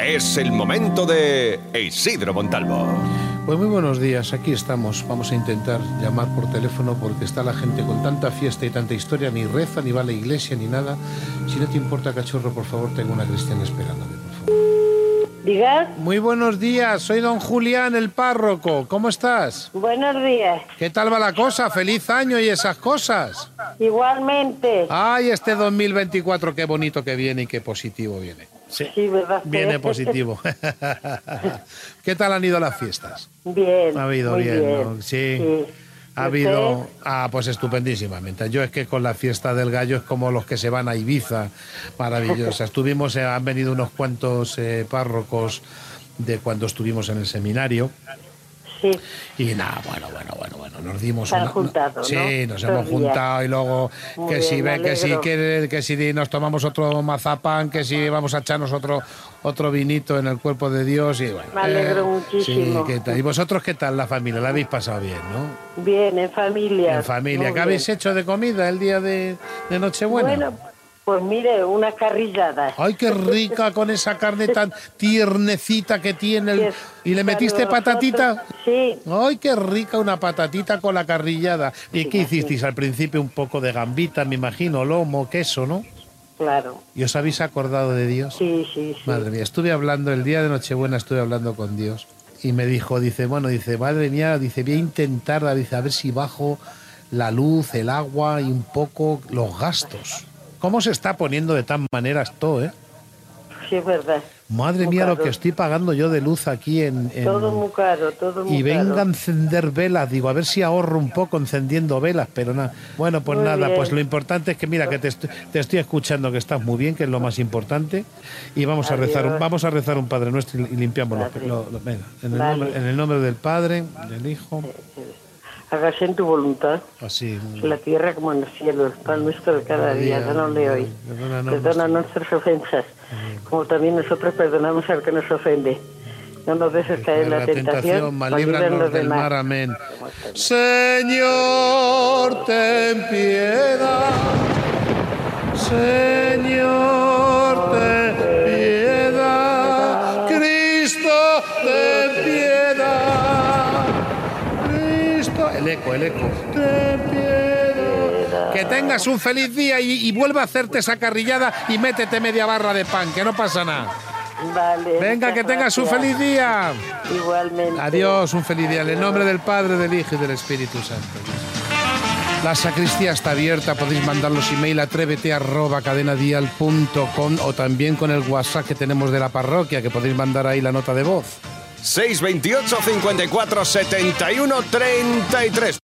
Es el momento de Isidro Montalvo. Pues muy buenos días, aquí estamos. Vamos a intentar llamar por teléfono porque está la gente con tanta fiesta y tanta historia, ni reza, ni va a la iglesia, ni nada. Si no te importa, cachorro, por favor, tengo una cristiana esperándome, por favor. Diga, Muy buenos días, soy don Julián, el párroco. ¿Cómo estás? buenos días. ¿Qué tal va la cosa? Feliz año y esas cosas. Igualmente. Ay, este 2024, qué bonito que viene y qué positivo viene. Sí, Sí, ¿verdad? viene positivo. ¿Qué tal han ido las fiestas? Bien. Ha habido muy bien, ¿no? Sí. Ha ¿Y habido. Ah, pues estupendísimamente. Yo es que con la fiesta del gallo es como los que se van a Ibiza. Maravillosa. Estuvimos, eh, han venido unos cuantos eh, párrocos de cuando estuvimos en el seminario. Sí, Y nada, bueno, bueno, bueno, bueno, nos dimos Se han una- juntado, Sí, ¿no? nos Estos hemos días. juntado y luego Muy que bien, si me ve, que si alegro. que, que si nos tomamos otro mazapán, que si vamos a echarnos otro otro vinito en el cuerpo de Dios y bueno. Me alegro eh, muchísimo. Sí, ¿qué tal? ¿Y vosotros qué tal la familia? ¿La habéis pasado bien, no? bien, en familia. En familia. Muy ¿Qué bien. habéis hecho de comida el día de, de Nochebuena? Bueno, pues mire, una carrillada. Ay, qué rica con esa carne tan tiernecita que tiene. el-. ¿Y le metiste patatita? Sí, Ay, qué rica una patatita con la carrillada. ¿Y Sí, qué hicisteis al principio? Un poco de gambita, me imagino, lomo, queso, ¿no? claro. ¿Y os habéis acordado de Dios? Sí, sí, sí. Madre mía, estuve hablando, el día de Nochebuena estuve hablando con Dios y me dijo, dice, bueno, dice, madre mía, dice, voy a intentar, dice, a ver si bajo la luz, el agua y un poco los gastos. ¿Cómo se está poniendo de tan manera esto, eh? Sí, es verdad. Madre Muy mía, lo caro. que estoy pagando yo de luz aquí en... en- Todo muy caro, todo muy y venga a caro. encender velas, digo, a ver si ahorro un poco encendiendo velas, pero nada. Bueno, pues Muy nada, bien. pues lo importante es que mira que te, estoy- te estoy escuchando que estás muy bien, que es lo más importante, y vamos a rezar, un- vamos a rezar un Padre Nuestro y, limpiamos los, Padre. lo- lo- venga, en el, Vale. nombre, en el nombre del Padre, del Hijo, Hágase en tu voluntad. así. en la tierra como en el cielo, el pan nuestro de cada día, danosle hoy. Perdona nuestras ofensas, como también nosotros perdonamos al que nos ofende. No nos dejes caer en la, tentación, mas líbranos del mar, amén. Señor, ten piedad. Señor, ten piedad. Cristo, ten piedad. El eco, el eco. Ten piedad. Que tengas un feliz día y, y vuelva a hacerte esa carrillada y métete media barra de pan, que no pasa nada. Vale, Venga, que tengas un gracias. feliz día. Igualmente. Adiós, un feliz día. En el nombre del Padre, del Hijo y del Espíritu Santo. La sacristía está abierta, podéis mandar los email a atrévete arroba cadenadial.com o también con el WhatsApp que tenemos de la parroquia, que podéis mandar ahí la nota de voz. 628 54 71 33.